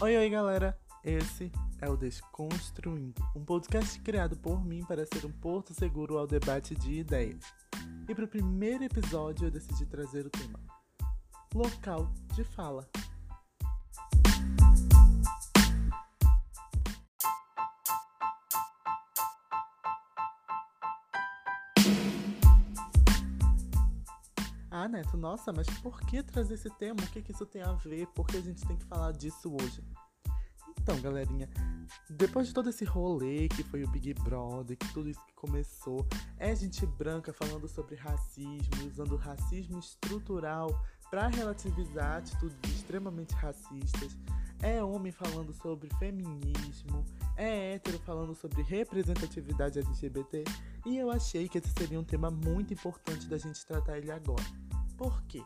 Oi, oi, galera! Esse é o Desconstruindo, um podcast criado por mim para ser um porto seguro ao debate de ideias. E para o primeiro episódio eu decidi trazer o tema Local de Fala. Neto, nossa, mas por que trazer esse tema? O que, que isso tem a ver? Por que a gente tem que falar disso hoje? Então, galerinha, depois de todo esse rolê que foi o Big Brother, que tudo isso que começou, é gente branca falando sobre racismo, usando racismo estrutural para relativizar atitudes extremamente racistas, é homem falando sobre feminismo, é hétero falando sobre representatividade LGBT, e eu achei que esse seria um tema muito importante da gente tratar ele agora. Por quê?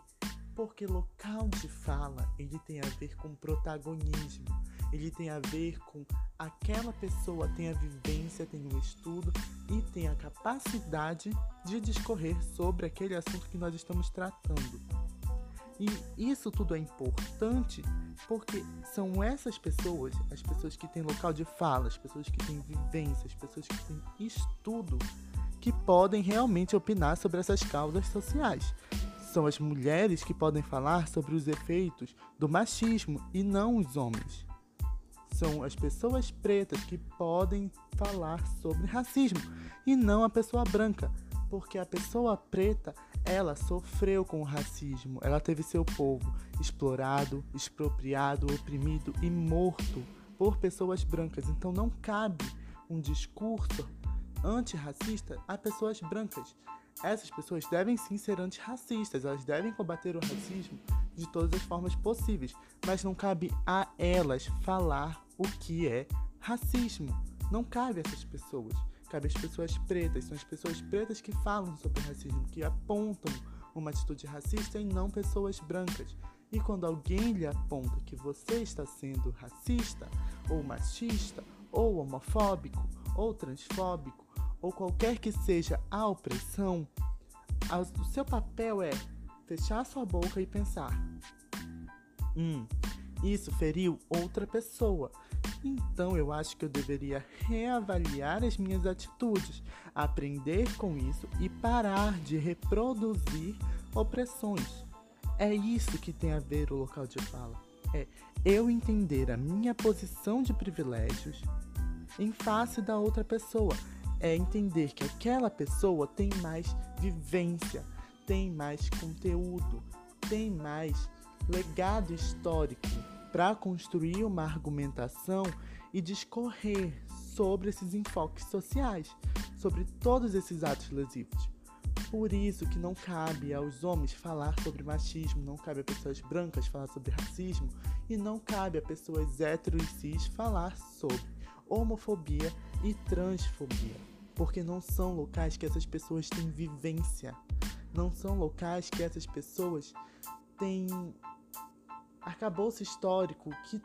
Porque local de fala, ele tem a ver com protagonismo. Ele tem a ver com aquela pessoa tem a vivência, tem o estudo e tem a capacidade de discorrer sobre aquele assunto que nós estamos tratando. E isso tudo é importante porque são essas pessoas, as pessoas que têm local de fala, as pessoas que têm vivência, as pessoas que têm estudo, que podem realmente opinar sobre essas causas sociais. São as mulheres que podem falar sobre os efeitos do machismo e não os homens. São as pessoas pretas que podem falar sobre racismo e não a pessoa branca, porque a pessoa preta ela sofreu com o racismo, ela teve seu povo explorado, expropriado, oprimido e morto por pessoas brancas. Então não cabe um discurso antirracista a pessoas brancas. Essas pessoas devem sim ser antirracistas, elas devem combater o racismo de todas as formas possíveis, mas não cabe a elas falar o que é racismo. Não cabe a essas pessoas. Cabe às pessoas pretas, são as pessoas pretas que falam sobre racismo, que apontam uma atitude racista e não pessoas brancas. E quando alguém lhe aponta que você está sendo racista, ou machista, ou homofóbico, ou transfóbico, ou qualquer que seja a opressão, o seu papel é fechar sua boca e pensar: hum, isso feriu outra pessoa. Então eu acho que eu deveria reavaliar as minhas atitudes, aprender com isso e parar de reproduzir opressões. É isso que tem a ver o local de fala. É eu entender a minha posição de privilégios em face da outra pessoa é entender que aquela pessoa tem mais vivência, tem mais conteúdo, tem mais legado histórico para construir uma argumentação e discorrer sobre esses enfoques sociais, sobre todos esses atos lesivos. Por isso que não cabe aos homens falar sobre machismo, não cabe a pessoas brancas falar sobre racismo e não cabe a pessoas héteros e cis falar sobre homofobia e transfobia porque não são locais que essas pessoas têm vivência, não são locais que essas pessoas têm arcabouço histórico que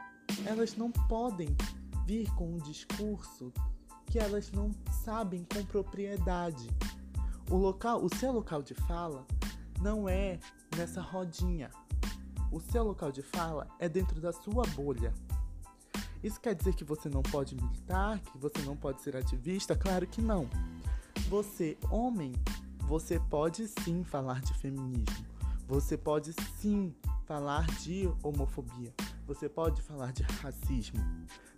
elas não podem vir com um discurso que elas não sabem com propriedade. O local, o seu local de fala não é nessa rodinha. O seu local de fala é dentro da sua bolha. Isso quer dizer que você não pode militar, que você não pode ser ativista? Claro que não. Você, homem, você pode sim falar de feminismo. Você pode sim falar de homofobia. Você pode falar de racismo.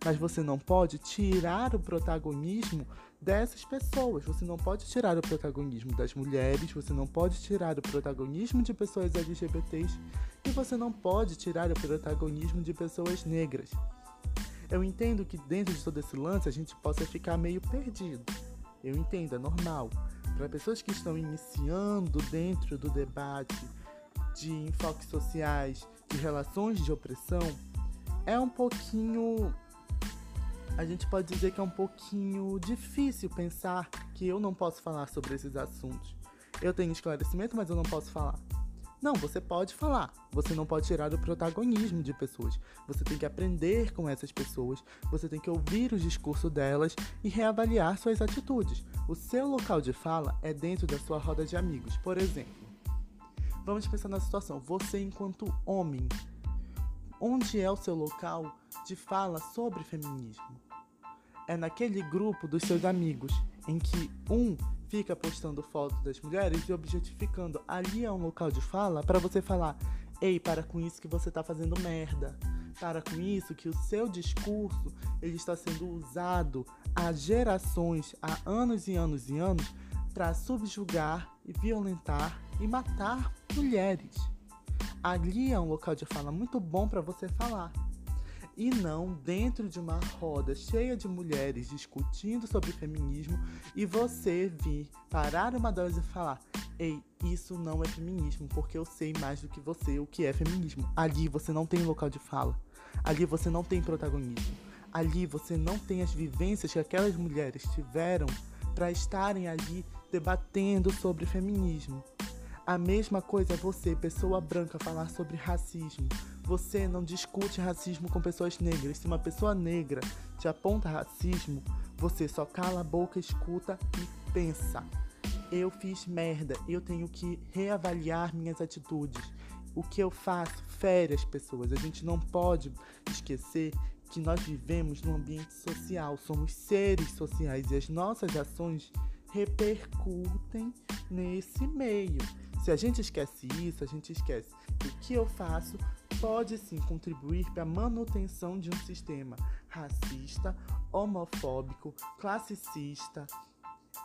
Mas você não pode tirar o protagonismo dessas pessoas. Você não pode tirar o protagonismo das mulheres, você não pode tirar o protagonismo de pessoas LGBTs e você não pode tirar o protagonismo de pessoas negras. Eu entendo que dentro de todo esse lance a gente possa ficar meio perdido. Eu entendo, é normal. Para pessoas que estão iniciando dentro do debate de enfoques sociais, de relações de opressão, é um pouquinho. A gente pode dizer que é um pouquinho difícil pensar que eu não posso falar sobre esses assuntos. Eu tenho esclarecimento, mas eu não posso falar. Não, você pode falar. Você não pode tirar o protagonismo de pessoas. Você tem que aprender com essas pessoas. Você tem que ouvir o discurso delas e reavaliar suas atitudes. O seu local de fala é dentro da sua roda de amigos. Por exemplo, vamos pensar na situação. Você, enquanto homem, onde é o seu local de fala sobre feminismo? É naquele grupo dos seus amigos, em que um fica postando foto das mulheres e objetificando. Ali é um local de fala para você falar: ei, para com isso que você está fazendo merda. Para com isso que o seu discurso ele está sendo usado há gerações, há anos e anos e anos, para subjugar e violentar e matar mulheres. Ali é um local de fala muito bom para você falar e não dentro de uma roda cheia de mulheres discutindo sobre feminismo e você vir parar uma delas e falar: Ei, isso não é feminismo, porque eu sei mais do que você o que é feminismo. Ali você não tem local de fala, ali você não tem protagonismo, ali você não tem as vivências que aquelas mulheres tiveram para estarem ali debatendo sobre feminismo. A mesma coisa é você, pessoa branca, falar sobre racismo. Você não discute racismo com pessoas negras. Se uma pessoa negra te aponta racismo, você só cala a boca, escuta e pensa. Eu fiz merda, eu tenho que reavaliar minhas atitudes. O que eu faço fere as pessoas. A gente não pode esquecer que nós vivemos num ambiente social, somos seres sociais e as nossas ações repercutem nesse meio. Se a gente esquece isso, a gente esquece que o que eu faço pode sim contribuir para a manutenção de um sistema racista, homofóbico, classicista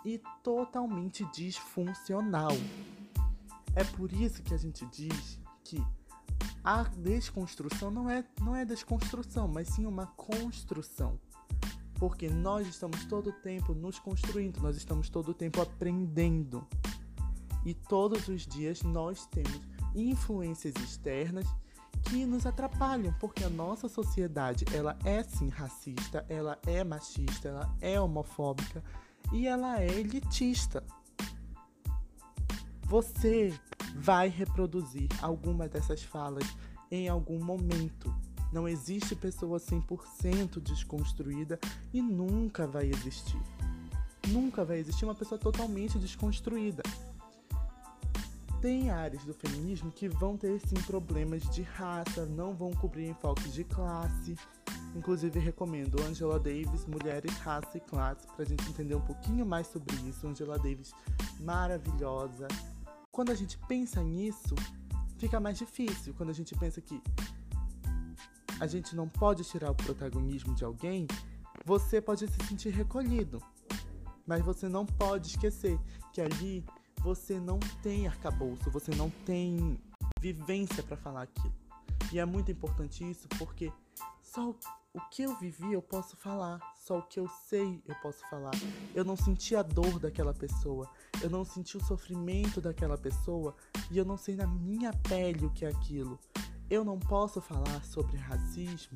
e totalmente disfuncional. É por isso que a gente diz que a desconstrução não é, não é desconstrução, mas sim uma construção. Porque nós estamos todo o tempo nos construindo, nós estamos todo o tempo aprendendo. E todos os dias nós temos influências externas que nos atrapalham, porque a nossa sociedade, ela é sim racista, ela é machista, ela é homofóbica e ela é elitista. Você vai reproduzir alguma dessas falas em algum momento. Não existe pessoa 100% desconstruída e nunca vai existir. Nunca vai existir uma pessoa totalmente desconstruída tem áreas do feminismo que vão ter sim problemas de raça, não vão cobrir enfoques de classe. Inclusive recomendo Angela Davis, Mulheres, Raça e Classe, pra gente entender um pouquinho mais sobre isso. Angela Davis, maravilhosa. Quando a gente pensa nisso, fica mais difícil. Quando a gente pensa que a gente não pode tirar o protagonismo de alguém, você pode se sentir recolhido. Mas você não pode esquecer que ali você não tem arcabouço, você não tem vivência para falar aquilo. E é muito importante isso porque só o que eu vivi eu posso falar, só o que eu sei eu posso falar. Eu não senti a dor daquela pessoa, eu não senti o sofrimento daquela pessoa e eu não sei na minha pele o que é aquilo. Eu não posso falar sobre racismo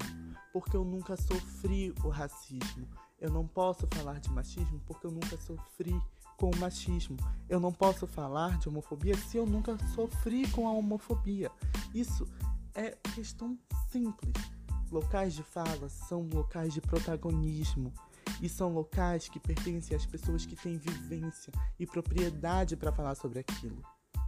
porque eu nunca sofri o racismo. Eu não posso falar de machismo porque eu nunca sofri com o machismo. Eu não posso falar de homofobia se eu nunca sofri com a homofobia. Isso é questão simples. Locais de fala são locais de protagonismo e são locais que pertencem às pessoas que têm vivência e propriedade para falar sobre aquilo.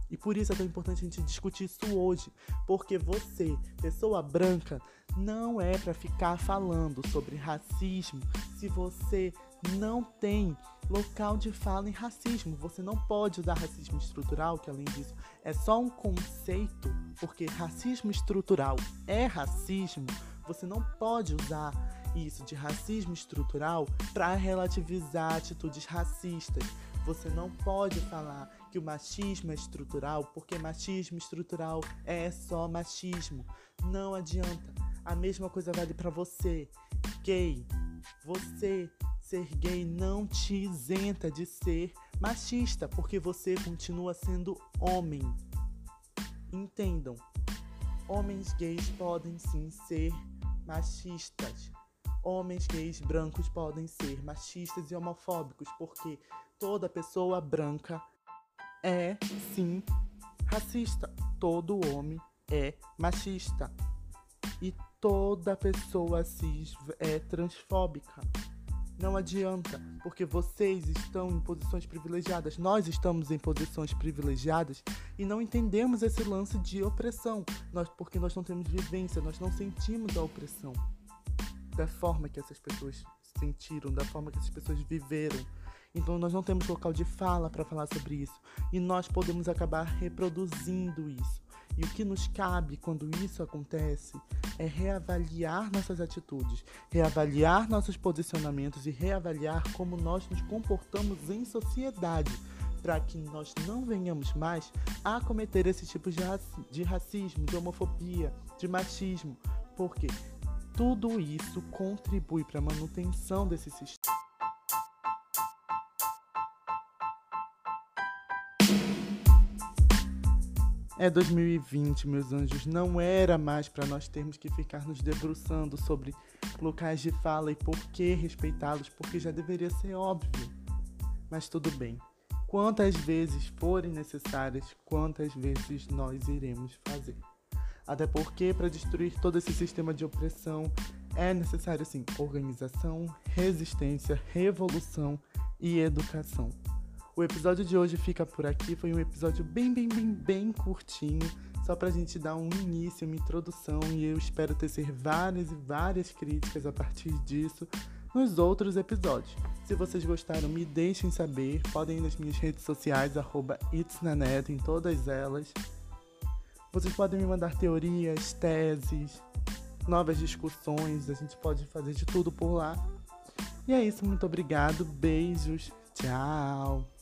E por isso é tão importante a gente discutir isso hoje, porque você, pessoa branca, não é para ficar falando sobre racismo se você não tem local de fala em racismo. Você não pode usar racismo estrutural, que além disso é só um conceito, porque racismo estrutural é racismo. Você não pode usar isso de racismo estrutural para relativizar atitudes racistas. Você não pode falar que o machismo é estrutural, porque machismo estrutural é só machismo. Não adianta. A mesma coisa vale para você, gay. Você ser gay não te isenta de ser machista, porque você continua sendo homem. Entendam, homens gays podem sim ser machistas. Homens gays brancos podem ser machistas e homofóbicos, porque toda pessoa branca é sim racista. Todo homem é machista. E toda pessoa cis é transfóbica. Não adianta, porque vocês estão em posições privilegiadas, nós estamos em posições privilegiadas e não entendemos esse lance de opressão, nós, porque nós não temos vivência, nós não sentimos a opressão da forma que essas pessoas sentiram, da forma que essas pessoas viveram. Então nós não temos local de fala para falar sobre isso e nós podemos acabar reproduzindo isso. E o que nos cabe quando isso acontece é reavaliar nossas atitudes, reavaliar nossos posicionamentos e reavaliar como nós nos comportamos em sociedade, para que nós não venhamos mais a cometer esse tipo de, raci de racismo, de homofobia, de machismo, porque tudo isso contribui para a manutenção desse sistema. É 2020, meus anjos. Não era mais para nós termos que ficar nos debruçando sobre locais de fala e por que respeitá-los, porque já deveria ser óbvio. Mas tudo bem. Quantas vezes forem necessárias, quantas vezes nós iremos fazer. Até porque, para destruir todo esse sistema de opressão, é necessário, sim, organização, resistência, revolução e educação. O episódio de hoje fica por aqui. Foi um episódio bem, bem, bem, bem curtinho. Só pra gente dar um início, uma introdução. E eu espero tecer várias e várias críticas a partir disso nos outros episódios. Se vocês gostaram, me deixem saber. Podem ir nas minhas redes sociais, arroba itsnanet, em todas elas. Vocês podem me mandar teorias, teses, novas discussões. A gente pode fazer de tudo por lá. E é isso, muito obrigado. Beijos. Tchau.